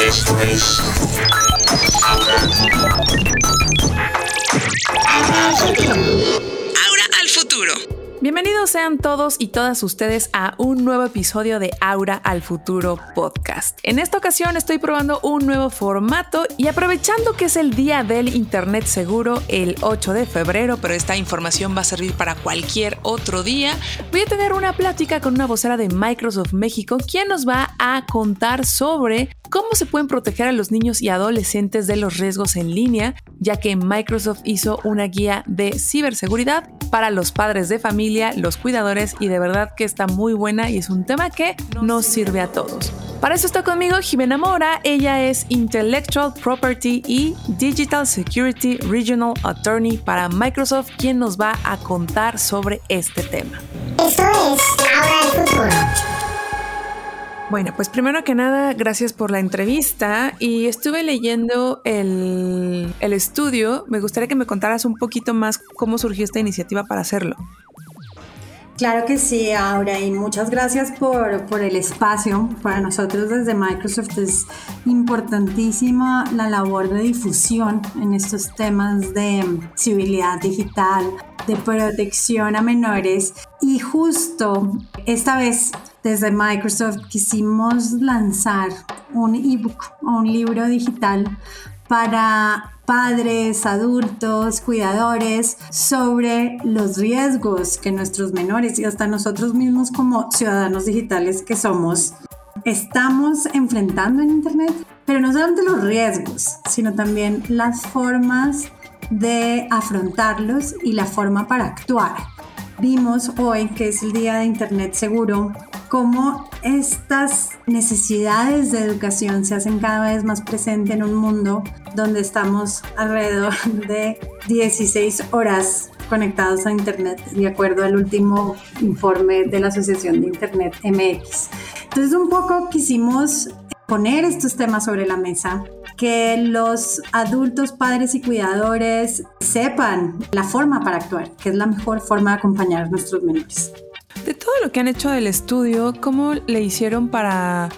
Esto es Aura al futuro. Bienvenidos sean todos y todas ustedes a un nuevo episodio de Aura al Futuro podcast. En esta ocasión estoy probando un nuevo formato y aprovechando que es el día del Internet seguro el 8 de febrero, pero esta información va a servir para cualquier otro día, voy a tener una plática con una vocera de Microsoft México quien nos va a contar sobre cómo se pueden proteger a los niños y adolescentes de los riesgos en línea, ya que Microsoft hizo una guía de ciberseguridad para los padres de familia, los cuidadores y de verdad que está muy buena y es un tema que nos sirve a todos. Para eso está conmigo Jimena Mora, ella es Intellectual Property y Digital Security Regional Attorney para Microsoft, quien nos va a contar sobre este tema. Esto es Ahora el futuro. Bueno, pues primero que nada, gracias por la entrevista y estuve leyendo el, el estudio. Me gustaría que me contaras un poquito más cómo surgió esta iniciativa para hacerlo. Claro que sí, Aura, y muchas gracias por, por, el espacio. Para nosotros desde Microsoft es importantísima la labor de difusión en estos temas de civilidad digital, de protección a menores. Y justo esta vez desde Microsoft quisimos lanzar un ebook o un libro digital para padres, adultos, cuidadores, sobre los riesgos que nuestros menores y hasta nosotros mismos como ciudadanos digitales que somos, estamos enfrentando en Internet, pero no solamente los riesgos, sino también las formas de afrontarlos y la forma para actuar. Vimos hoy que es el Día de Internet Seguro cómo estas necesidades de educación se hacen cada vez más presentes en un mundo donde estamos alrededor de 16 horas conectados a Internet, de acuerdo al último informe de la Asociación de Internet MX. Entonces un poco quisimos poner estos temas sobre la mesa, que los adultos, padres y cuidadores sepan la forma para actuar, que es la mejor forma de acompañar a nuestros menores. De todo lo que han hecho del estudio, ¿cómo le hicieron para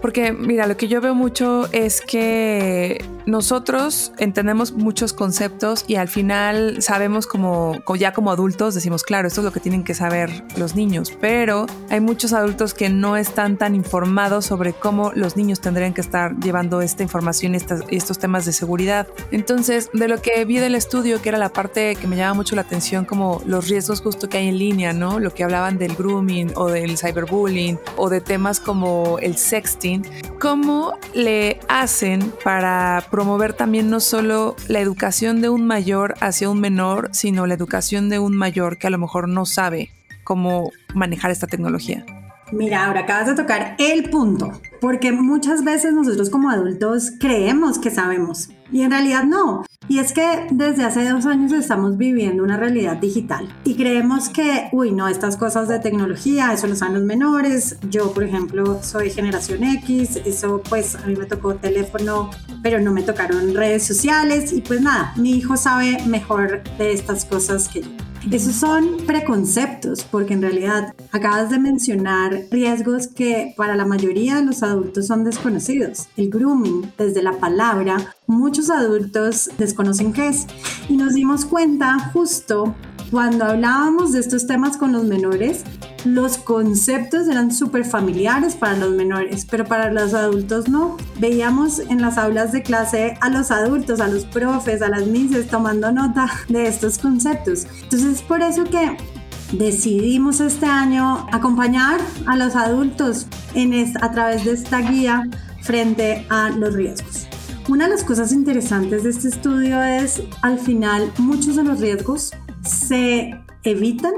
porque mira, lo que yo veo mucho es que nosotros entendemos muchos conceptos y al final sabemos como, ya como adultos decimos, claro, esto es lo que tienen que saber los niños, pero hay muchos adultos que no están tan informados sobre cómo los niños tendrían que estar llevando esta información y estos temas de seguridad. Entonces, de lo que vi del estudio, que era la parte que me llama mucho la atención, como los riesgos justo que hay en línea, ¿no? Lo que hablaban del grooming o del cyberbullying o de temas como el sexting ¿cómo le hacen para promover también no solo la educación de un mayor hacia un menor, sino la educación de un mayor que a lo mejor no sabe cómo manejar esta tecnología? Mira, ahora acabas de tocar el punto, porque muchas veces nosotros como adultos creemos que sabemos y en realidad no. Y es que desde hace dos años estamos viviendo una realidad digital y creemos que, uy, no, estas cosas de tecnología, eso lo saben los menores. Yo, por ejemplo, soy generación X, eso pues a mí me tocó teléfono, pero no me tocaron redes sociales y pues nada, mi hijo sabe mejor de estas cosas que yo. Esos son preconceptos, porque en realidad acabas de mencionar riesgos que para la mayoría de los adultos son desconocidos. El grooming, desde la palabra, muchos adultos desconocen qué es. Y nos dimos cuenta justo cuando hablábamos de estos temas con los menores, los conceptos eran súper familiares para los menores, pero para los adultos no. Veíamos en las aulas de clase a los adultos, a los profes, a las mises tomando nota de estos conceptos. Entonces es por eso que decidimos este año acompañar a los adultos a través de esta guía frente a los riesgos. Una de las cosas interesantes de este estudio es, al final, muchos de los riesgos se evitan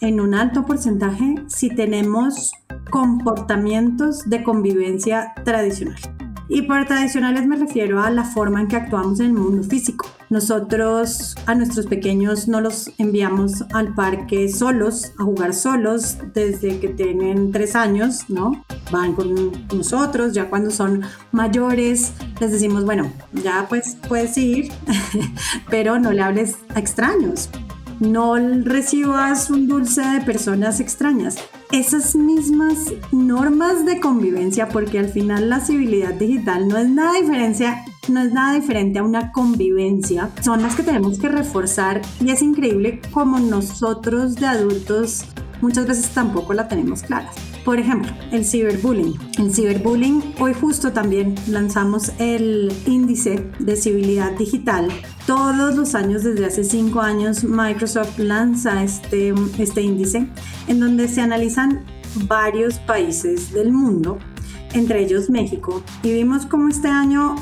en un alto porcentaje si tenemos comportamientos de convivencia tradicional. Y por tradicionales me refiero a la forma en que actuamos en el mundo físico. Nosotros a nuestros pequeños no los enviamos al parque solos, a jugar solos desde que tienen tres años, ¿no? Van con nosotros, ya cuando son mayores les decimos, bueno, ya pues puedes ir, pero no le hables a extraños, no recibas un dulce de personas extrañas. esas mismas normas de convivencia, porque al final la civilidad digital no es nada no es nada diferente a una convivencia, son las que tenemos que reforzar y es increíble como nosotros de adultos muchas veces tampoco la tenemos clara. Por ejemplo, el ciberbullying. El ciberbullying, hoy justo también lanzamos el índice de civilidad digital. Todos los años, desde hace cinco años, Microsoft lanza este, este índice en donde se analizan varios países del mundo, entre ellos México, y vimos cómo este año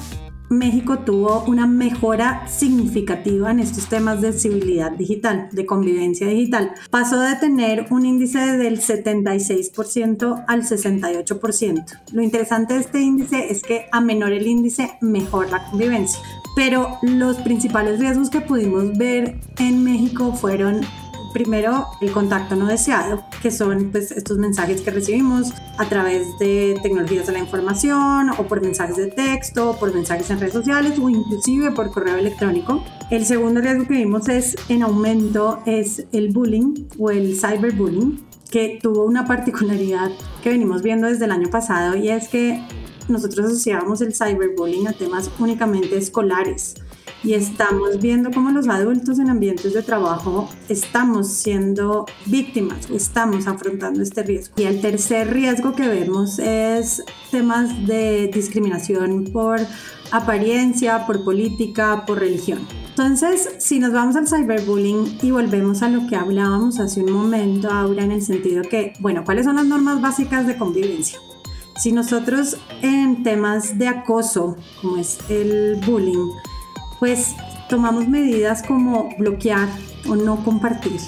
México tuvo una mejora significativa en estos temas de civilidad digital, de convivencia digital. Pasó de tener un índice del 76% al 68%. Lo interesante de este índice es que a menor el índice, mejor la convivencia. Pero los principales riesgos que pudimos ver en México fueron Primero, el contacto no deseado, que son pues, estos mensajes que recibimos a través de tecnologías de la información o por mensajes de texto, por mensajes en redes sociales o inclusive por correo electrónico. El segundo riesgo que vimos es en aumento es el bullying o el cyberbullying, que tuvo una particularidad que venimos viendo desde el año pasado y es que nosotros asociábamos el cyberbullying a temas únicamente escolares y estamos viendo cómo los adultos en ambientes de trabajo estamos siendo víctimas estamos afrontando este riesgo. Y el tercer riesgo que vemos es temas de discriminación por apariencia, por política, por religión. Entonces, si nos vamos al cyberbullying y volvemos a lo que hablábamos hace un momento, Aura, en el sentido que, bueno, ¿cuáles son las normas básicas de convivencia? Si nosotros en temas de acoso, como es el bullying, pues tomamos medidas como bloquear o no compartir.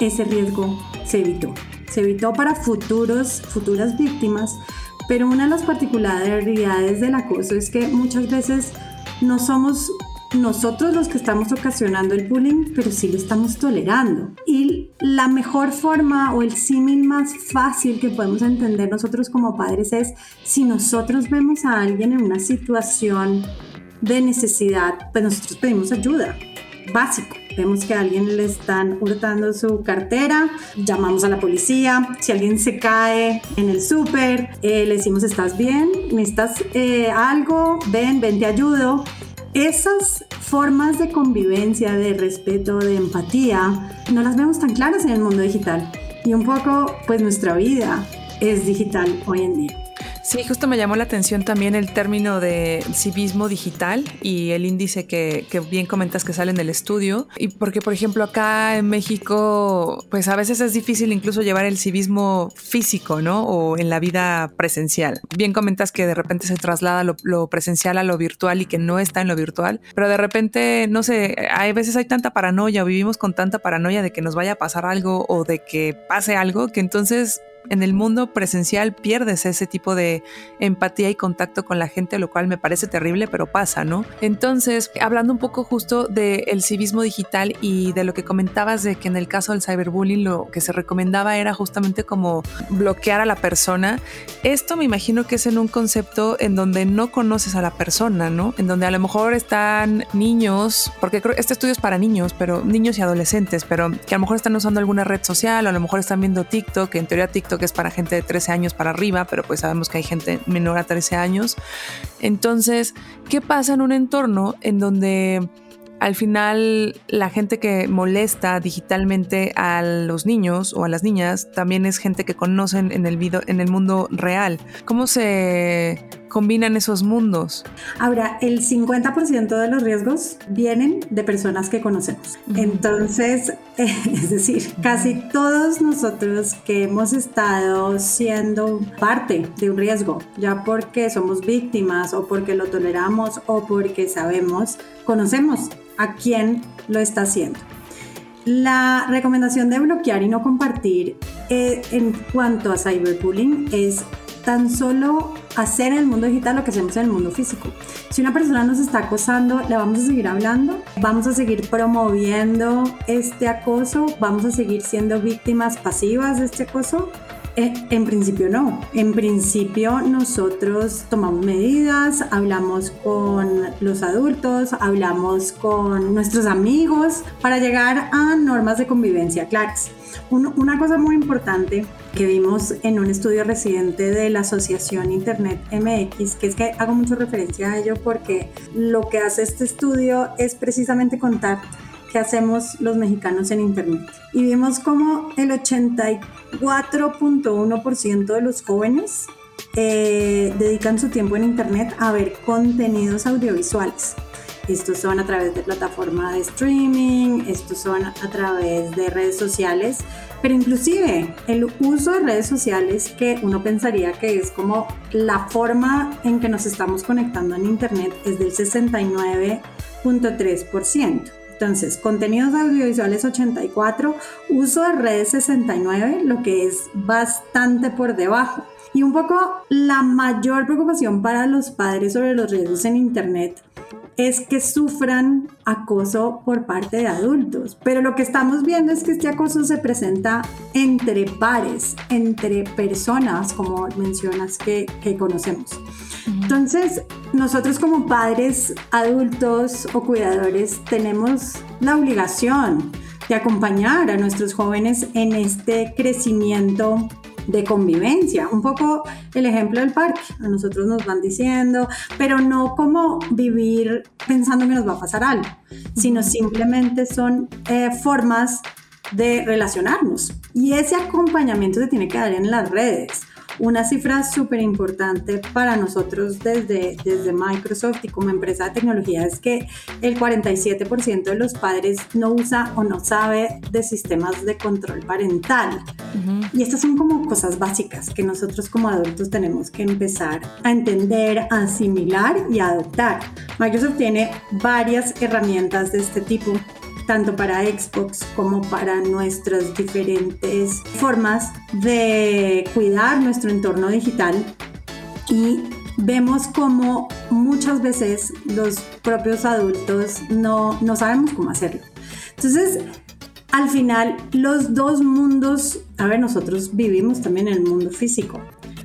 Ese riesgo se evitó. Se evitó para futuros, futuras víctimas, pero una de las particularidades del acoso es que muchas veces no somos nosotros los que estamos ocasionando el bullying, pero sí lo estamos tolerando. Y la mejor forma o el símil más fácil que podemos entender nosotros como padres es si nosotros vemos a alguien en una situación de necesidad, pues nosotros pedimos ayuda, básico. Vemos que a alguien le están hurtando su cartera, llamamos a la policía. Si alguien se cae en el súper, eh, le decimos, ¿estás bien? ¿Necesitas eh, algo? Ven, ven, te ayudo. Esas formas de convivencia, de respeto, de empatía, no las vemos tan claras en el mundo digital. Y un poco, pues nuestra vida es digital hoy en día. Sí, justo me llamó la atención también el término de civismo digital y el índice que, bien comentas que sale en el estudio. Y porque, por ejemplo, acá en México, pues a veces es difícil incluso llevar el civismo físico, ¿no? O en la vida presencial. Bien comentas que de repente se traslada lo, presencial a lo virtual y que no está en lo virtual, pero de repente, no sé, hay veces hay tanta paranoia o vivimos con tanta paranoia de que nos vaya a pasar algo o de que pase algo que entonces en el mundo presencial pierdes ese tipo de empatía y contacto con la gente, lo cual me parece terrible, pero pasa, ¿no? Entonces, hablando un poco justo del civismo digital y de lo que comentabas de que en el caso del cyberbullying lo que se recomendaba era justamente como bloquear a la persona, esto me imagino que es en un concepto en donde no conoces a la persona, ¿no? En donde a lo mejor están niños, porque creo este estudio es para niños, pero niños y adolescentes, pero que a lo mejor están usando alguna red social o a lo mejor están viendo TikTok, que en teoría TikTok que es para gente de 13 años para arriba, pero pues sabemos que hay gente menor a 13 años. Entonces, ¿qué pasa en un entorno en donde al final la gente que molesta digitalmente a los niños o a las niñas también es gente que conocen en el, video, en el mundo real. ¿Cómo se combinan esos mundos? Ahora, el 50% de los riesgos vienen de personas que conocemos. Entonces, es decir, casi todos nosotros que hemos estado siendo parte de un riesgo, ya porque somos víctimas o porque lo toleramos o porque sabemos, conocemos a quién lo está haciendo. La recomendación de bloquear y no compartir eh, en cuanto a cyberbullying es tan solo hacer en el mundo digital lo que hacemos en el mundo físico. Si una persona nos está acosando, le vamos a seguir hablando, vamos a seguir promoviendo este acoso, vamos a seguir siendo víctimas pasivas de este acoso Eh, en principio no. En principio nosotros tomamos medidas, hablamos con los adultos, hablamos con nuestros amigos para llegar a normas de convivencia claras. una cosa muy importante que vimos en un estudio reciente de la Asociación Internet MX, que es que hago mucha referencia a ello porque lo que hace este estudio es precisamente contar qué hacemos los mexicanos en Internet. Y vimos como el 84.1% de los jóvenes eh, dedican su tiempo en Internet a ver contenidos audiovisuales. Estos son a través de plataformas de streaming, estos son a través de redes sociales, pero inclusive el uso de redes sociales que uno pensaría que es como la forma en que nos estamos conectando en Internet es del 69.3%. Entonces, contenidos audiovisuales 84, uso de redes 69, lo que es bastante por debajo. Y un poco la mayor preocupación para los padres sobre los riesgos en Internet es que sufran acoso por parte de adultos. Pero lo que estamos viendo es que este acoso se presenta entre pares, entre personas, como mencionas, que, que conocemos. Entonces, nosotros como padres, adultos o cuidadores tenemos la obligación de acompañar a nuestros jóvenes en este crecimiento de convivencia. Un poco el ejemplo del parque. A nosotros nos van diciendo, pero no como vivir pensando que nos va a pasar algo, sino simplemente son eh, formas de relacionarnos. Y ese acompañamiento se tiene que dar en las redes. Una cifra súper importante para nosotros desde, desde Microsoft y como empresa de tecnología es que el 47% de los padres no usa o no sabe de sistemas de control parental. Y estas son como cosas básicas que nosotros como adultos tenemos que empezar a entender, a asimilar y a adoptar. Microsoft tiene varias herramientas de este tipo tanto para Xbox como para nuestras diferentes formas de cuidar nuestro entorno digital. Y vemos como muchas veces los propios adultos no, no sabemos cómo hacerlo. Entonces, al final, los dos mundos, a ver, nosotros vivimos también en el mundo físico,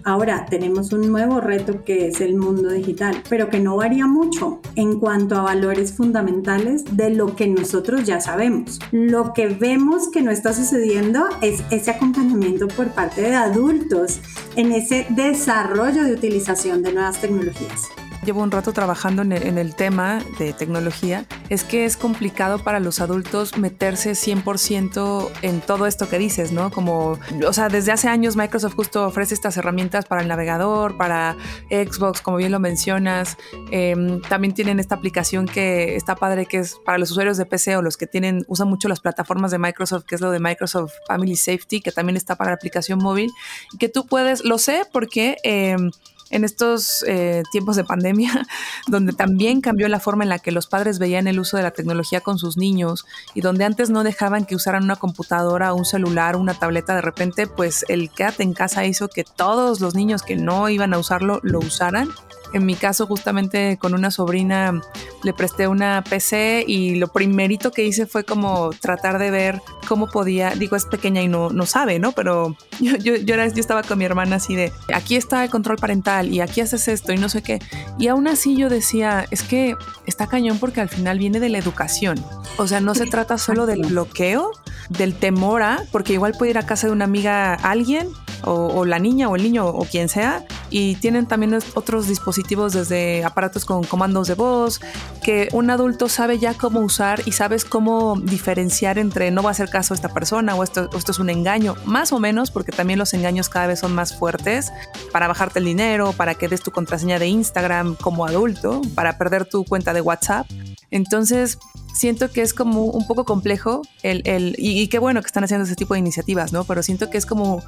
Ahora tenemos un nuevo reto que es el mundo digital, pero que no varía mucho en cuanto a valores fundamentales de lo que nosotros ya sabemos. Lo que vemos que no está sucediendo es ese acompañamiento por parte de adultos en ese desarrollo de utilización de nuevas tecnologías llevo un rato trabajando en el, tema de tecnología, es que es complicado para los adultos meterse 100% en todo esto que dices, ¿no? Como, o sea, desde hace años Microsoft justo ofrece estas herramientas para el navegador, para Xbox, como bien lo mencionas. Em, también tienen esta aplicación que está padre, que es para los usuarios de PC o los que tienen, usan mucho las plataformas de Microsoft, que es lo de Microsoft Family Safety, que también está para la aplicación móvil, que tú puedes, lo sé porque... Em, en estos eh, tiempos de pandemia, donde también cambió la forma en la que los padres veían el uso de la tecnología con sus niños y donde antes no dejaban que usaran una computadora, un celular, una tableta, de repente pues el quédate en casa hizo que todos los niños que no iban a usarlo lo usaran en mi caso, justamente con una sobrina le presté una PC y lo primerito que hice fue como tratar de ver cómo podía, digo, es pequeña y no, no sabe, ¿no? Pero yo, yo, yo, era, yo estaba con mi hermana así de, aquí está el control parental y aquí haces esto y no sé qué. Y aún así yo decía, es que está cañón porque al final viene de la educación. O sea, no se trata solo del bloqueo, del temor a, porque igual puede ir a casa de una amiga alguien o, la niña o el niño o quien sea y tienen también otros dispositivos desde aparatos con comandos de voz que un adulto sabe ya cómo usar y sabes cómo diferenciar entre no va a hacer caso a esta persona o esto, esto es un engaño, más o menos porque también los engaños cada vez son más fuertes para bajarte el dinero, para que des tu contraseña de Instagram como adulto, para perder tu cuenta de WhatsApp. Entonces, siento que es como un poco complejo el, el y, qué bueno que están haciendo ese tipo de iniciativas, ¿no? Pero siento que es como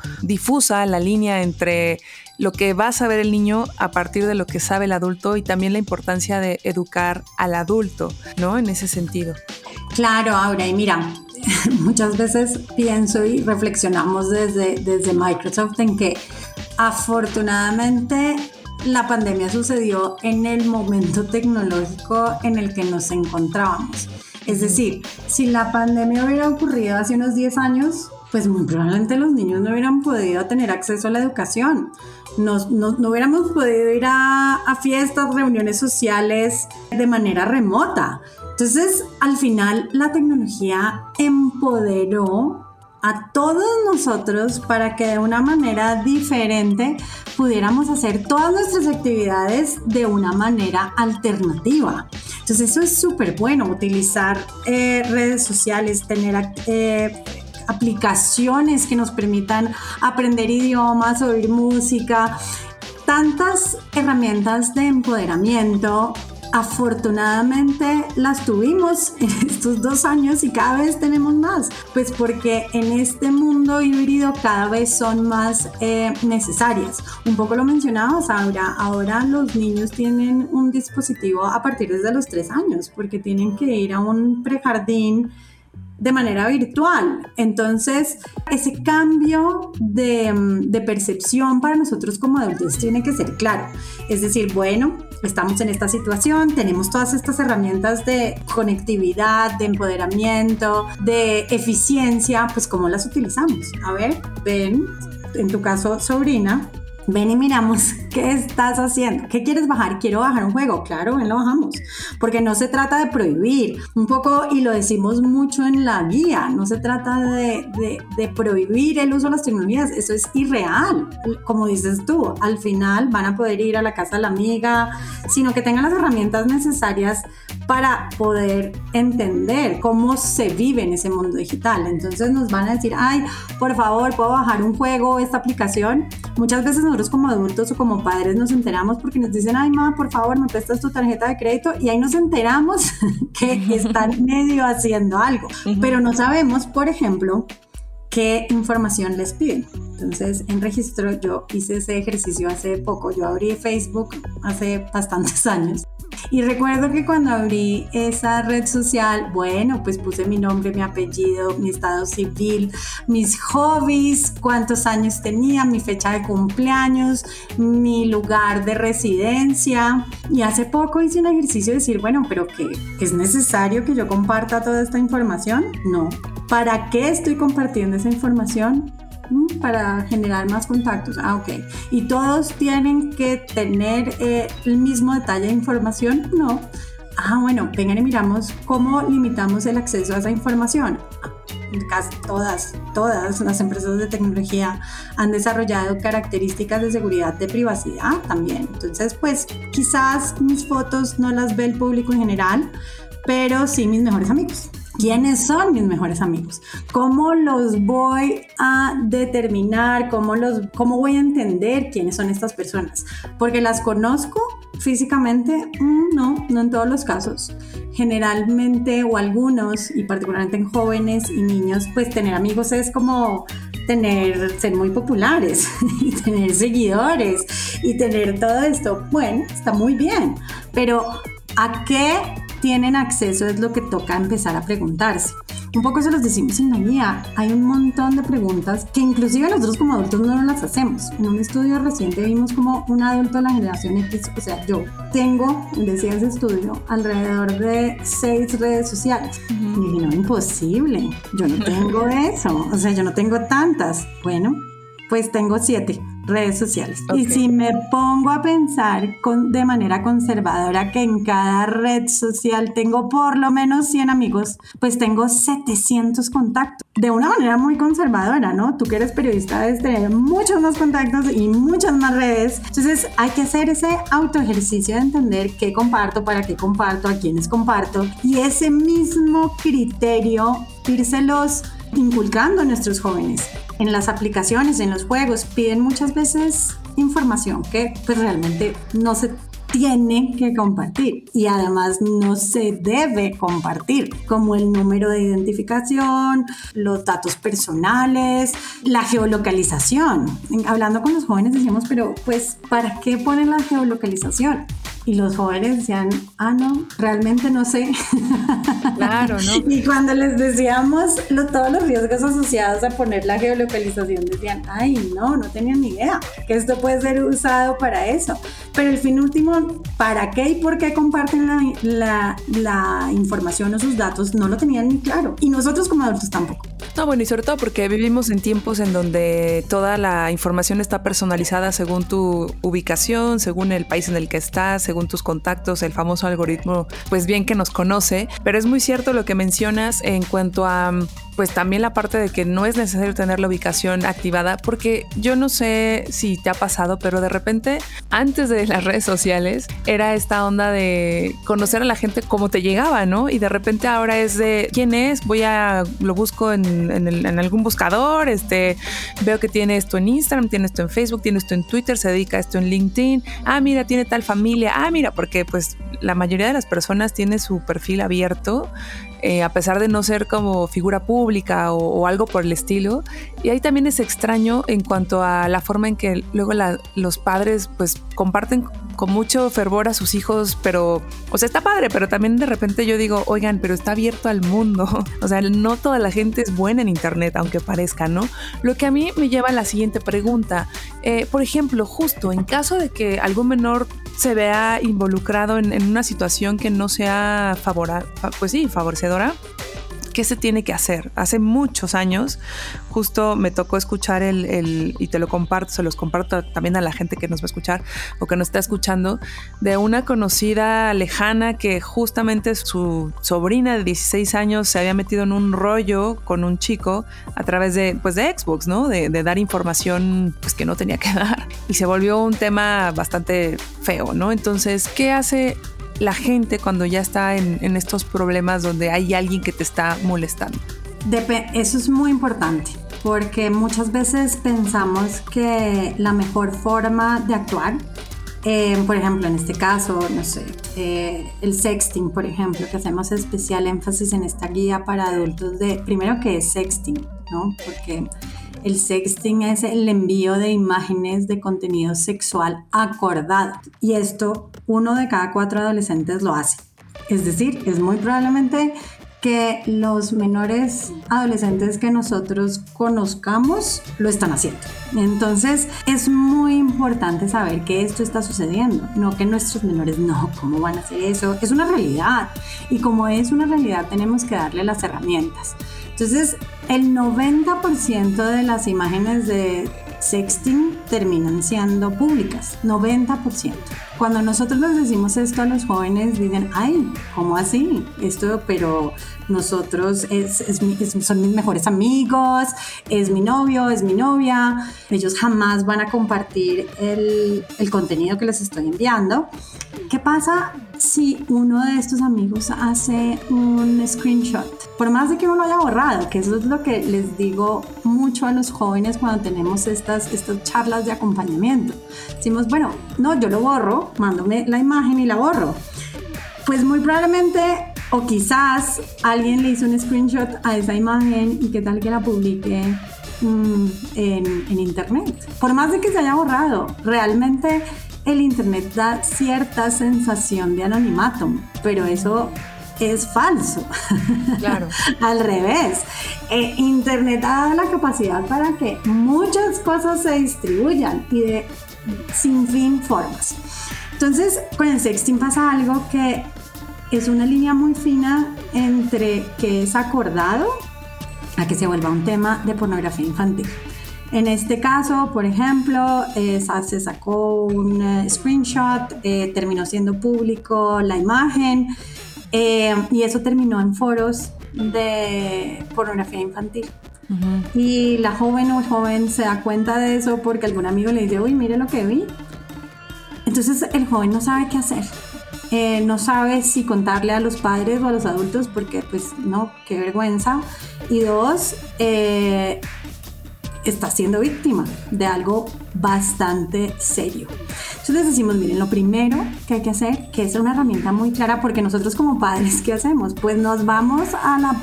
la línea entre lo que va a saber el niño a partir de lo que sabe el adulto y también la importancia de educar al adulto, ¿no? En ese sentido. Claro, Aura, y mira, muchas veces pienso y reflexionamos desde, desde Microsoft en que afortunadamente la pandemia sucedió en el momento tecnológico en el que nos encontrábamos. Es decir, si la pandemia hubiera ocurrido hace unos 10 años, pues muy probablemente los niños no hubieran podido tener acceso a la educación. No, no, hubiéramos podido ir a, a fiestas, reuniones sociales de manera remota. Entonces, al final, la tecnología empoderó a todos nosotros para que de una manera diferente pudiéramos hacer todas nuestras actividades de una manera alternativa. Entonces eso es súper bueno, utilizar eh, redes sociales, tener eh, aplicaciones que nos permitan aprender idiomas, oír música, tantas herramientas de empoderamiento afortunadamente las tuvimos en estos dos años y cada vez tenemos más, pues porque en este mundo híbrido cada vez son más eh, necesarias. Un poco lo mencionabas ahora, ahora los niños tienen un dispositivo a partir de los tres años porque tienen que ir a un prejardín de manera virtual. Entonces, ese cambio de, de, percepción para nosotros como adultos tiene que ser claro. Es decir, bueno, estamos en esta situación, tenemos todas estas herramientas de conectividad, de empoderamiento, de eficiencia, pues ¿cómo las utilizamos? A ver, ven, en tu caso, sobrina, ven y miramos qué estás haciendo. ¿Qué quieres bajar? Quiero bajar un juego. Claro, ven, lo bajamos. Porque no se trata de prohibir. Un poco, y lo decimos mucho en la guía, no se trata de, de, prohibir el uso de las tecnologías. Eso es irreal. Como dices tú, al final van a poder ir a la casa de la amiga, sino que tengan las herramientas necesarias para poder entender cómo se vive en ese mundo digital. Entonces nos van a decir, ay, por favor, ¿puedo bajar un juego, esta aplicación? Muchas veces nosotros como adultos o como padres nos enteramos porque nos dicen, ay, mamá, por favor, me prestas tu tarjeta de crédito y ahí nos enteramos que están medio haciendo algo, pero no sabemos, por ejemplo, qué información les piden. Entonces, en registro yo hice ese ejercicio hace poco. Yo abrí Facebook hace bastantes años y recuerdo que cuando abrí esa red social, bueno, pues puse mi nombre, mi apellido, mi estado civil, mis hobbies, cuántos años tenía, mi fecha de cumpleaños, mi lugar de residencia. Y hace poco hice un ejercicio de decir, bueno, pero ¿qué? ¿Es necesario que yo comparta toda esta información? No. ¿Para qué estoy compartiendo esa información? Para generar más contactos. Ah, ok. ¿Y todos tienen que tener eh, el mismo detalle de información? No. Ah, bueno, vengan y miramos cómo limitamos el acceso a esa información. Casi todas, todas las empresas de tecnología han desarrollado características de seguridad de privacidad también. Entonces, pues quizás mis fotos no las ve el público en general, pero sí mis mejores amigos. ¿Quiénes son mis mejores amigos? ¿Cómo los voy a determinar? ¿Cómo, los, ¿Cómo voy a entender quiénes son estas personas? ¿Porque las conozco físicamente? Mm, no, no en todos los casos. Generalmente o algunos, y particularmente en jóvenes y niños, pues tener amigos es como tener, ser muy populares y tener seguidores y tener todo esto. Bueno, está muy bien, pero ¿a qué tienen acceso es lo que toca empezar a preguntarse. Un poco se los decimos en la guía, hay un montón de preguntas que inclusive nosotros como adultos no las hacemos. En un estudio reciente vimos como un adulto de la generación X, o sea, yo tengo, decía ese estudio, alrededor de seis redes sociales. Y dije, no, imposible, yo no tengo eso, o sea, yo no tengo tantas. Bueno, pues tengo siete redes sociales. Y si me pongo a pensar con, de manera conservadora que en cada red social tengo por lo menos 100 amigos, pues tengo 700 contactos. De una manera muy conservadora, ¿no? Tú que eres periodista debes tener muchos más contactos y muchas más redes. Entonces hay que hacer ese auto ejercicio de entender qué comparto, para qué comparto, a quiénes comparto. Y ese mismo criterio, írselos inculcando a nuestros jóvenes. En las aplicaciones, en los juegos, piden muchas veces información que pues realmente no se tiene que compartir y además no se debe compartir, como el número de identificación, los datos personales, la geolocalización. Hablando con los jóvenes decíamos, pero pues, ¿para qué ponen la geolocalización? Y los jóvenes decían, ah, no, realmente no sé. Claro, ¿no? y cuando les decíamos todos los riesgos asociados a poner la geolocalización, decían, ay, no, no tenían ni idea que esto puede ser usado para eso. Pero el fin último, ¿para qué y por qué comparten la, la información o sus datos? No lo tenían ni claro. Y nosotros como adultos tampoco. No, bueno, y sobre todo porque vivimos en tiempos en donde toda la información está personalizada según tu ubicación, según el país en el que estás, según tus contactos, el famoso algoritmo, pues bien que nos conoce. Pero es muy cierto lo que mencionas en cuanto a pues también la parte de que no es necesario tener la ubicación activada, porque yo no sé si te ha pasado, pero de repente antes de las redes sociales era esta onda de conocer a la gente cómo te llegaba, ¿no? Y de repente ahora es de quién es, voy a, lo busco en, en, algún buscador, este, veo que tiene esto en Instagram, tiene esto en Facebook, tiene esto en Twitter, se dedica a esto en LinkedIn, ah, mira, tiene tal familia, ah, mira, porque pues la mayoría de las personas tiene su perfil abierto eh, a pesar de no ser como figura pública o, algo por el estilo. Y ahí también es extraño en cuanto a la forma en que luego los padres pues comparten con mucho fervor a sus hijos, pero, o sea, está padre, pero también de repente yo digo, oigan, pero está abierto al mundo. O sea, no toda la gente es buena en Internet, aunque parezca, ¿no? Lo que a mí me lleva a la siguiente pregunta. Eh, por ejemplo, justo en caso de que algún menor se vea involucrado en, una situación que no sea favorable, pues sí, favorecedora, ¿qué se tiene que hacer? Hace muchos años, justo me tocó escuchar el, y te lo comparto, se los comparto también a la gente que nos va a escuchar o que nos está escuchando, de una conocida lejana que justamente su sobrina de 16 años se había metido en un rollo con un chico a través de, pues de Xbox, ¿no? De, de dar información pues que no tenía que dar. Y se volvió un tema bastante feo, ¿no? Entonces, ¿qué hace la gente cuando ya está en, estos problemas donde hay alguien que te está molestando? eso es muy importante porque muchas veces pensamos que la mejor forma de actuar, eh, por ejemplo, en este caso, no sé, eh, el sexting, por ejemplo, que hacemos especial énfasis en esta guía para adultos de, primero que es sexting, ¿no? Porque el sexting es el envío de imágenes de contenido sexual acordado. Y esto uno de cada cuatro adolescentes lo hace. Es decir, es muy probablemente que los menores adolescentes que nosotros conozcamos lo están haciendo. Entonces es muy importante saber que esto está sucediendo, no que nuestros menores no, ¿cómo van a hacer eso? Es una realidad y como es una realidad tenemos que darle las herramientas. Entonces el 90% de las imágenes de sexting terminan siendo públicas, 90%. Cuando nosotros les decimos esto a los jóvenes, dicen, ay, ¿cómo así? Esto, pero nosotros es, son mis mejores amigos, es mi novio, es mi novia, ellos jamás van a compartir el contenido que les estoy enviando. ¿Qué pasa si uno de estos amigos hace un screenshot? Por más de que uno haya borrado, que eso es lo que les digo mucho a los jóvenes cuando tenemos estas, estas charlas de acompañamiento. Decimos, bueno, no, yo lo borro, mándome la imagen y la borro. Pues muy probablemente o quizás alguien le hizo un screenshot a esa imagen y qué tal que la publique mm, en, en, internet. Por más de que se haya borrado, realmente el Internet da cierta sensación de anonimato, pero eso es falso. Claro. Al revés. Eh, Internet da la capacidad para que muchas cosas se distribuyan y de sin fin formas. Entonces, con el sexting pasa algo que es una línea muy fina entre que es acordado a que se vuelva un tema de pornografía infantil. En este caso, por ejemplo, eh, se sacó un eh, screenshot, eh, terminó siendo público la imagen y eso terminó en foros de pornografía infantil. Y la joven o el joven se da cuenta de eso porque algún amigo le dice, uy, mire lo que vi. Entonces el joven no sabe qué hacer. no sabe si contarle a los padres o a los adultos porque pues no, qué vergüenza. Y dos, está siendo víctima de algo bastante serio. Entonces decimos, miren, lo primero que hay que hacer, que es una herramienta muy clara, porque nosotros como padres, ¿qué hacemos? Pues nos vamos a la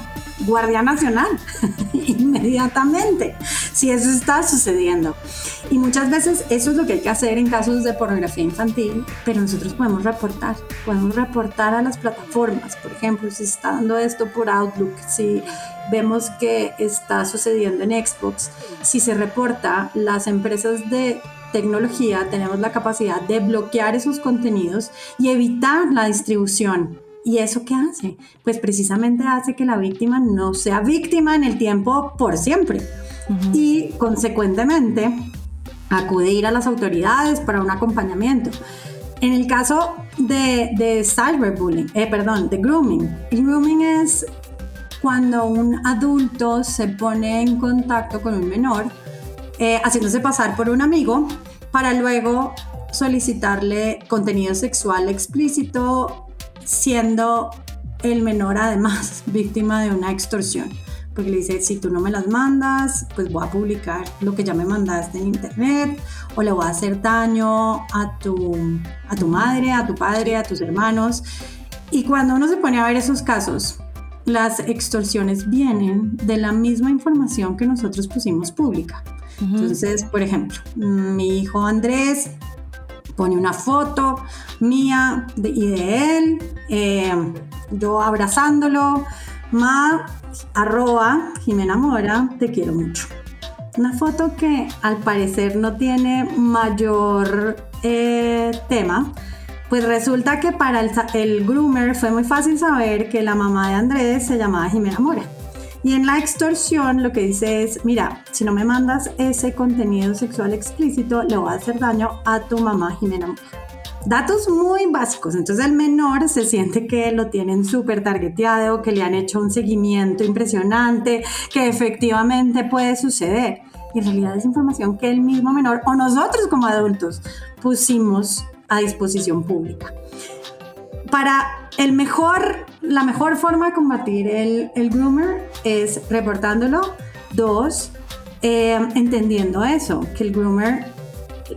Guardia Nacional inmediatamente, si eso está sucediendo. Y muchas veces eso es lo que hay que hacer en casos de pornografía infantil, pero nosotros podemos reportar, podemos reportar a las plataformas, por ejemplo, si está dando esto por Outlook, si vemos que está sucediendo en Xbox, si se reporta, las empresas de tecnología tenemos la capacidad de bloquear esos contenidos y evitar la distribución ¿Y eso qué hace? Pues precisamente hace que la víctima no sea víctima en el tiempo por siempre. Y consecuentemente acudir a las autoridades para un acompañamiento. En el caso de, de cyberbullying, eh, perdón, de grooming, el grooming es cuando un adulto se pone en contacto con un menor, eh, haciéndose pasar por un amigo, para luego solicitarle contenido sexual explícito, siendo el menor además víctima de una extorsión porque le dice, si tú no me las mandas, pues voy a publicar lo que ya me mandaste en internet, o le voy a hacer daño a tu, a tu madre, a tu padre, a tus hermanos. Y cuando uno se pone a ver esos casos, las extorsiones vienen de la misma información que nosotros pusimos pública. Entonces, por ejemplo, mi hijo Andrés pone una foto mía y de él, eh, yo abrazándolo, ma arroba Jimena Mora, te quiero mucho. Una foto que al parecer no tiene mayor eh, tema, pues resulta que para el, groomer fue muy fácil saber que la mamá de Andrés se llamaba Jimena Mora. Y en la extorsión lo que dice es, mira, si no me mandas ese contenido sexual explícito, le voy a hacer daño a tu mamá Jimena Mora. Datos muy básicos, entonces el menor se siente que lo tienen súper targeteado, que le han hecho un seguimiento impresionante, que efectivamente puede suceder. Y en realidad es información que el mismo menor o nosotros como adultos pusimos a disposición pública. Para el mejor, la mejor forma de combatir el, el groomer es reportándolo. Dos, eh, entendiendo eso, que el groomer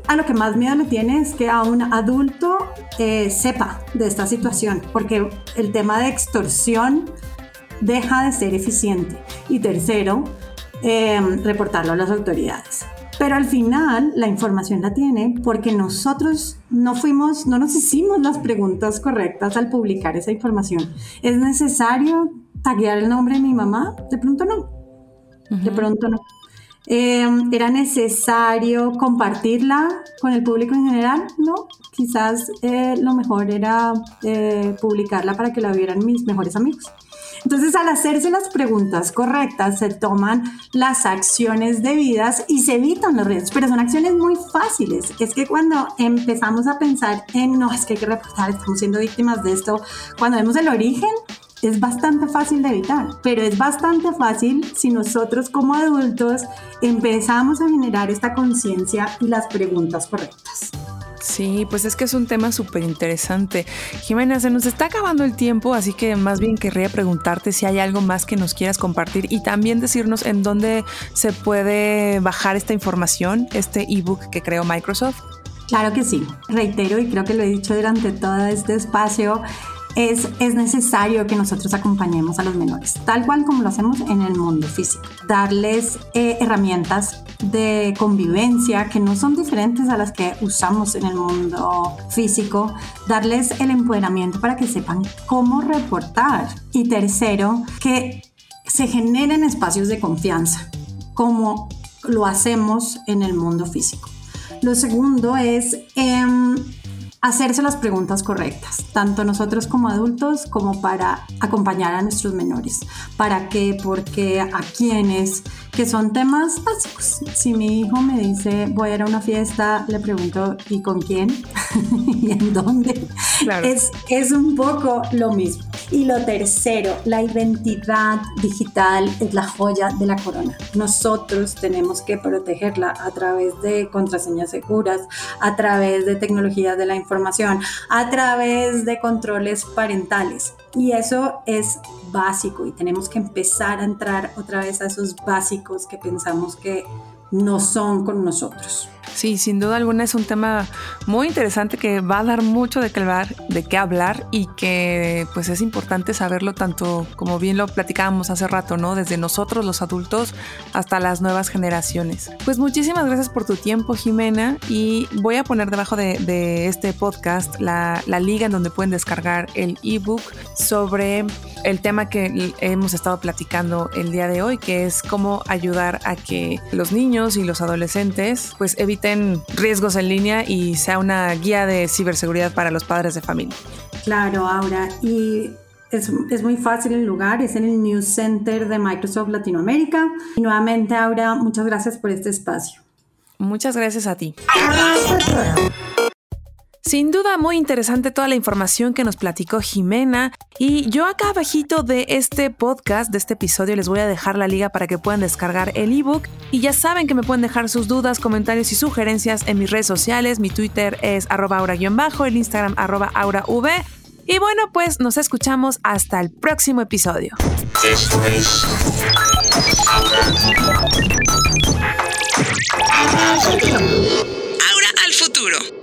a lo que más miedo le tiene es que a un adulto eh, sepa de esta situación, porque el tema de extorsión deja de ser eficiente. Y tercero, eh, reportarlo a las autoridades. Pero al final la información la tiene porque nosotros no fuimos, no nos hicimos las preguntas correctas al publicar esa información. ¿Es necesario taguear el nombre de mi mamá? De pronto no. De pronto no. Em, ¿Era necesario compartirla con el público en general? No, quizás eh, lo mejor era eh, publicarla para que la vieran mis mejores amigos. Entonces, al hacerse las preguntas correctas, se toman las acciones debidas y se evitan los riesgos, pero son acciones muy fáciles. Es que cuando empezamos a pensar en, no, es que hay que reportar, estamos siendo víctimas de esto, cuando vemos el origen, es bastante fácil de evitar, pero es bastante fácil si nosotros como adultos empezamos a generar esta conciencia y las preguntas correctas. Sí, pues es que es un tema súper interesante. Jimena, se nos está acabando el tiempo, así que más bien querría preguntarte si hay algo más que nos quieras compartir y también decirnos en dónde se puede bajar esta información, este ebook que creó Microsoft. Claro que sí. Reitero y creo que lo he dicho durante todo este espacio es, necesario que nosotros acompañemos a los menores, tal cual como lo hacemos en el mundo físico. Darles eh, herramientas de convivencia que no son diferentes a las que usamos en el mundo físico, darles el empoderamiento para que sepan cómo reportar. Y tercero, que se generen espacios de confianza, como lo hacemos en el mundo físico. Lo segundo es em, hacerse las preguntas correctas, tanto nosotros como adultos como para acompañar a nuestros menores. ¿Para qué? Porque a quiénes, que son temas básicos. Si mi hijo me dice voy a ir a una fiesta, le pregunto ¿y con quién? ¿Y en dónde? Es, es un poco lo mismo. Y lo tercero, la identidad digital es la joya de la corona. Nosotros tenemos que protegerla a través de contraseñas seguras, a través de tecnologías de la información, a través de controles parentales. Y eso es básico y tenemos que empezar a entrar otra vez a esos básicos que pensamos que no son con nosotros. Sí, sin duda alguna es un tema muy interesante que va a dar mucho de qué hablar, de qué hablar y que pues es importante saberlo tanto como bien lo platicábamos hace rato, ¿no? Desde nosotros los adultos hasta las nuevas generaciones. Pues muchísimas gracias por tu tiempo, Jimena, y voy a poner debajo de, este podcast la, la liga en donde pueden descargar el ebook sobre el tema que hemos estado platicando el día de hoy, que es cómo ayudar a que los niños y los adolescentes pues eviten riesgos en línea y sea una guía de ciberseguridad para los padres de familia. Claro, Aura. Y es, es, muy fácil el lugar, es en el News Center de Microsoft Latinoamérica. Y nuevamente, Aura, muchas gracias por este espacio. Muchas gracias a ti. Sin duda muy interesante toda la información que nos platicó Jimena y yo acá abajito de este podcast, de este episodio, les voy a dejar la liga para que puedan descargar el ebook y ya saben que me pueden dejar sus dudas, comentarios y sugerencias en mis redes sociales, mi Twitter es arroba aura-bajo, el Instagram aurav y bueno pues nos escuchamos hasta el próximo episodio. Esto es... Al futuro.